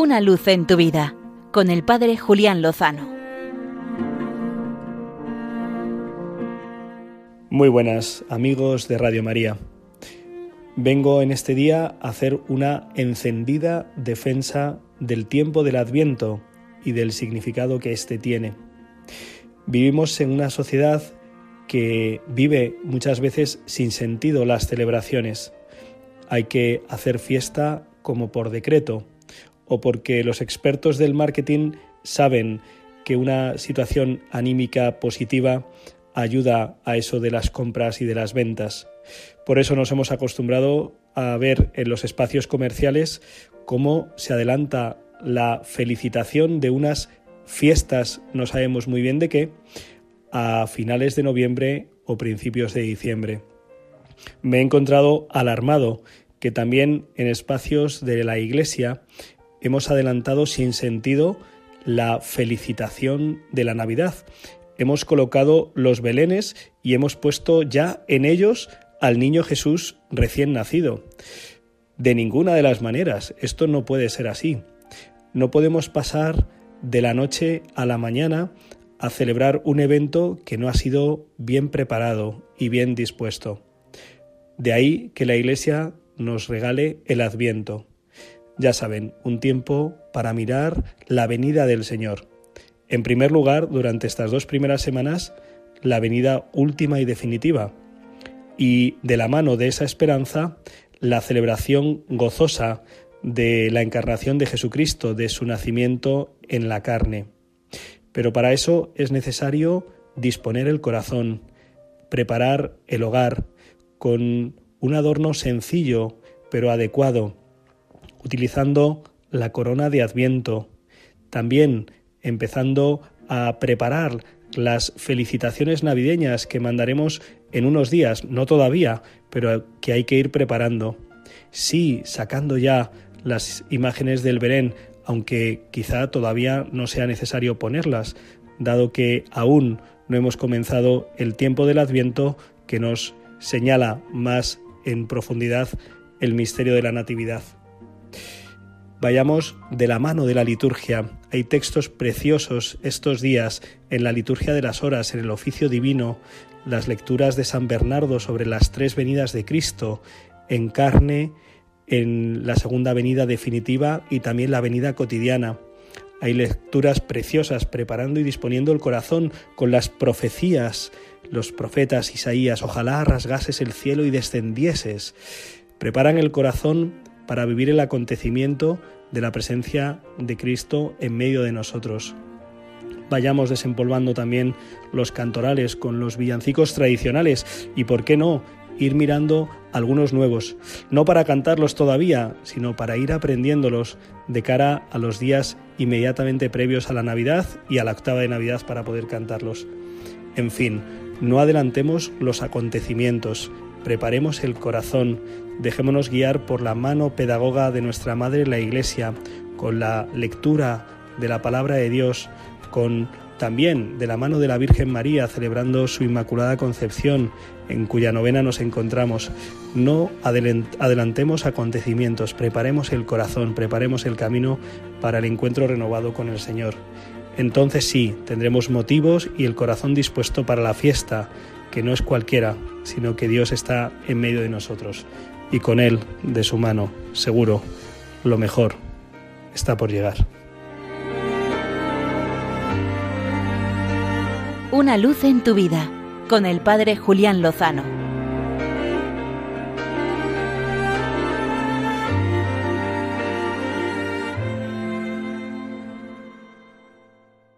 Una luz en tu vida con el Padre Julián Lozano. Muy buenas amigos de Radio María. Vengo en este día a hacer una encendida defensa del tiempo del Adviento y del significado que éste tiene. Vivimos en una sociedad que vive muchas veces sin sentido las celebraciones. Hay que hacer fiesta como por decreto o porque los expertos del marketing saben que una situación anímica positiva ayuda a eso de las compras y de las ventas. Por eso nos hemos acostumbrado a ver en los espacios comerciales cómo se adelanta la felicitación de unas fiestas, no sabemos muy bien de qué, a finales de noviembre o principios de diciembre. Me he encontrado alarmado que también en espacios de la Iglesia hemos adelantado sin sentido la felicitación de la Navidad. Hemos colocado los belenes y hemos puesto ya en ellos al niño Jesús recién nacido. De ninguna de las maneras, esto no puede ser así. No podemos pasar de la noche a la mañana a celebrar un evento que no ha sido bien preparado y bien dispuesto. De ahí que la Iglesia nos regale el Adviento. Ya saben, un tiempo para mirar la venida del Señor. En primer lugar, durante estas dos primeras semanas, la venida última y definitiva. Y de la mano de esa esperanza, la celebración gozosa de la encarnación de Jesucristo, de su nacimiento en la carne. Pero para eso es necesario disponer el corazón, preparar el hogar con un adorno sencillo pero adecuado, utilizando la corona de Adviento, también empezando a preparar las felicitaciones navideñas que mandaremos en unos días, no todavía, pero que hay que ir preparando. Sí, sacando ya las imágenes del Belén, aunque quizá todavía no sea necesario ponerlas, dado que aún no hemos comenzado el tiempo del Adviento que nos señala más en profundidad el misterio de la Natividad vayamos de la mano de la liturgia. Hay textos preciosos estos días en la liturgia de las horas, en el oficio divino, las lecturas de San Bernardo sobre las tres venidas de Cristo, en carne, en la segunda venida definitiva y también la venida cotidiana. Hay lecturas preciosas preparando y disponiendo el corazón con las profecías, los profetas Isaías, ojalá rasgases el cielo y descendieses. Preparan el corazón para vivir el acontecimiento de la presencia de Cristo en medio de nosotros. Vayamos desempolvando también los cantorales con los villancicos tradicionales y, por qué no, ir mirando algunos nuevos, no para cantarlos todavía, sino para ir aprendiéndolos de cara a los días inmediatamente previos a la Navidad y a la octava de Navidad para poder cantarlos. En fin, no adelantemos los acontecimientos, preparemos el corazón, dejémonos guiar por la mano pedagoga de nuestra Madre la Iglesia, con la lectura de la palabra de Dios, con también de la mano de la Virgen María celebrando su Inmaculada Concepción, en cuya novena nos encontramos. No adelantemos acontecimientos, preparemos el corazón, preparemos el camino para el encuentro renovado con el Señor. Entonces sí, tendremos motivos y el corazón dispuesto para la fiesta, que no es cualquiera, sino que Dios está en medio de nosotros y con Él, de su mano, seguro, lo mejor está por llegar. Una luz en tu vida, con el Padre Julián Lozano.